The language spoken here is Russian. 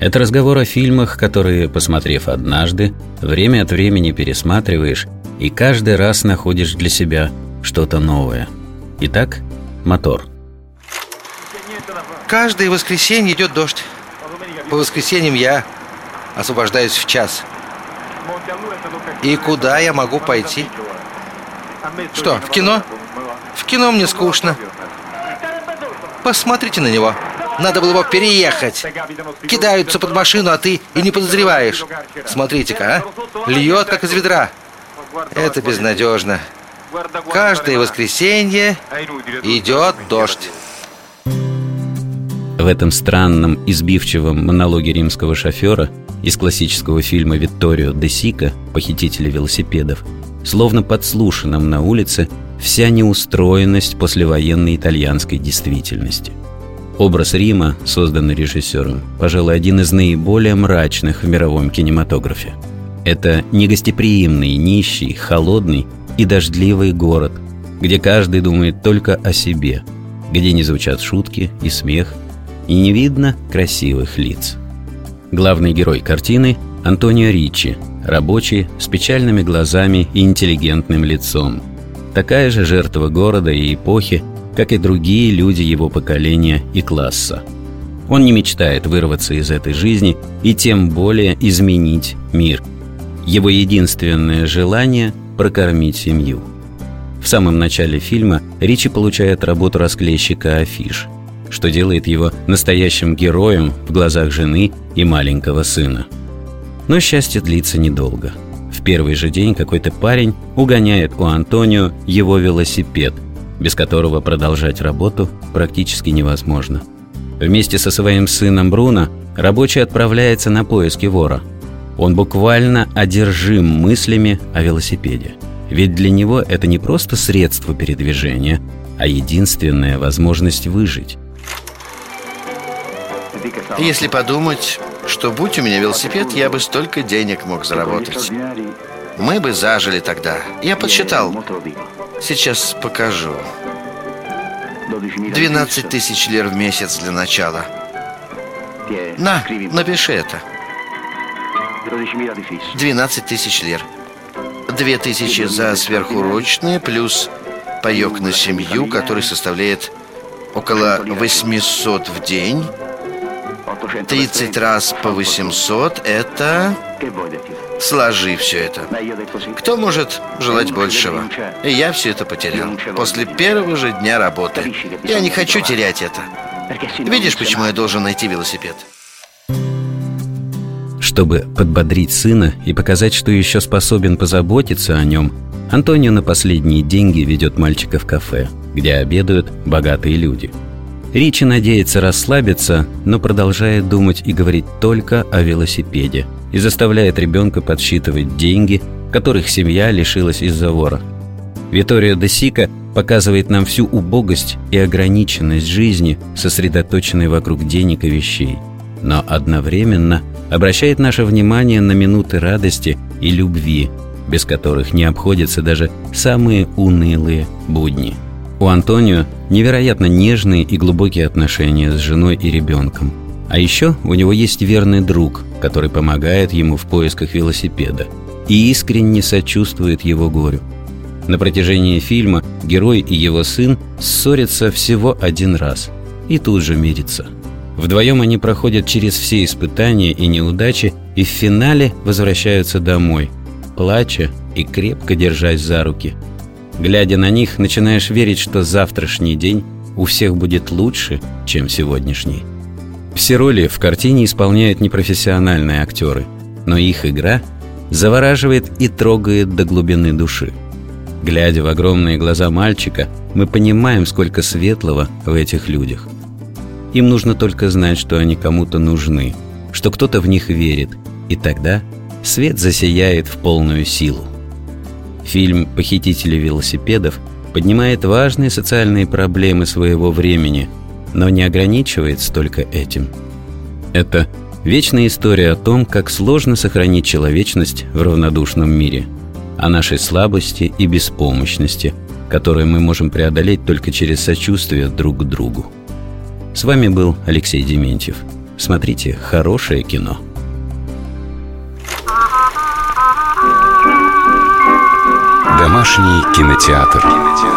это разговор о фильмах, которые, посмотрев однажды, время от времени пересматриваешь и каждый раз находишь для себя что-то новое. Итак, мотор. Каждое воскресенье идет дождь. По воскресеньям я освобождаюсь в час. И куда я могу пойти? Что, в кино? В кино мне скучно. Посмотрите на него. Надо было его переехать. Кидаются под машину, а ты и не подозреваешь. Смотрите-ка, а? Льет, как из ведра. Это безнадежно. Каждое воскресенье идет дождь. В этом странном, избивчивом монологе римского шофера из классического фильма «Витторио де Сика. Похитители велосипедов» словно подслушанном на улице вся неустроенность послевоенной итальянской действительности – Образ Рима, созданный режиссером, пожалуй, один из наиболее мрачных в мировом кинематографе. Это негостеприимный, нищий, холодный и дождливый город, где каждый думает только о себе, где не звучат шутки и смех, и не видно красивых лиц. Главный герой картины – Антонио Ричи, рабочий, с печальными глазами и интеллигентным лицом. Такая же жертва города и эпохи, как и другие люди его поколения и класса. Он не мечтает вырваться из этой жизни и тем более изменить мир. Его единственное желание – прокормить семью. В самом начале фильма Ричи получает работу расклейщика афиш, что делает его настоящим героем в глазах жены и маленького сына. Но счастье длится недолго. В первый же день какой-то парень угоняет у Антонио его велосипед – без которого продолжать работу практически невозможно. Вместе со своим сыном Бруно рабочий отправляется на поиски вора. Он буквально одержим мыслями о велосипеде. Ведь для него это не просто средство передвижения, а единственная возможность выжить. Если подумать, что будь у меня велосипед, я бы столько денег мог заработать. Мы бы зажили тогда. Я подсчитал. Сейчас покажу. 12 тысяч лир в месяц для начала. На, напиши это. 12 тысяч лир. 2 тысячи за сверхурочные, плюс паек на семью, который составляет около 800 в день. 30 раз по 800 – это Сложи все это. Кто может желать большего? И я все это потерял. После первого же дня работы. Я не хочу терять это. Видишь, почему я должен найти велосипед? Чтобы подбодрить сына и показать, что еще способен позаботиться о нем, Антонио на последние деньги ведет мальчика в кафе, где обедают богатые люди. Ричи надеется расслабиться, но продолжает думать и говорить только о велосипеде – и заставляет ребенка подсчитывать деньги, которых семья лишилась из-за вора. Виторио де Сика показывает нам всю убогость и ограниченность жизни, сосредоточенной вокруг денег и вещей, но одновременно обращает наше внимание на минуты радости и любви, без которых не обходятся даже самые унылые будни. У Антонио невероятно нежные и глубокие отношения с женой и ребенком – а еще у него есть верный друг, который помогает ему в поисках велосипеда и искренне сочувствует его горю. На протяжении фильма герой и его сын ссорятся всего один раз и тут же мирятся. Вдвоем они проходят через все испытания и неудачи и в финале возвращаются домой, плача и крепко держась за руки. Глядя на них, начинаешь верить, что завтрашний день у всех будет лучше, чем сегодняшний. Все роли в картине исполняют непрофессиональные актеры, но их игра завораживает и трогает до глубины души. Глядя в огромные глаза мальчика, мы понимаем, сколько светлого в этих людях. Им нужно только знать, что они кому-то нужны, что кто-то в них верит, И тогда свет засияет в полную силу. Фильм «Похитители велосипедов» поднимает важные социальные проблемы своего времени, но не ограничивается только этим. Это вечная история о том, как сложно сохранить человечность в равнодушном мире, о нашей слабости и беспомощности, которые мы можем преодолеть только через сочувствие друг к другу. С вами был Алексей Дементьев. Смотрите хорошее кино. Домашний кинотеатр.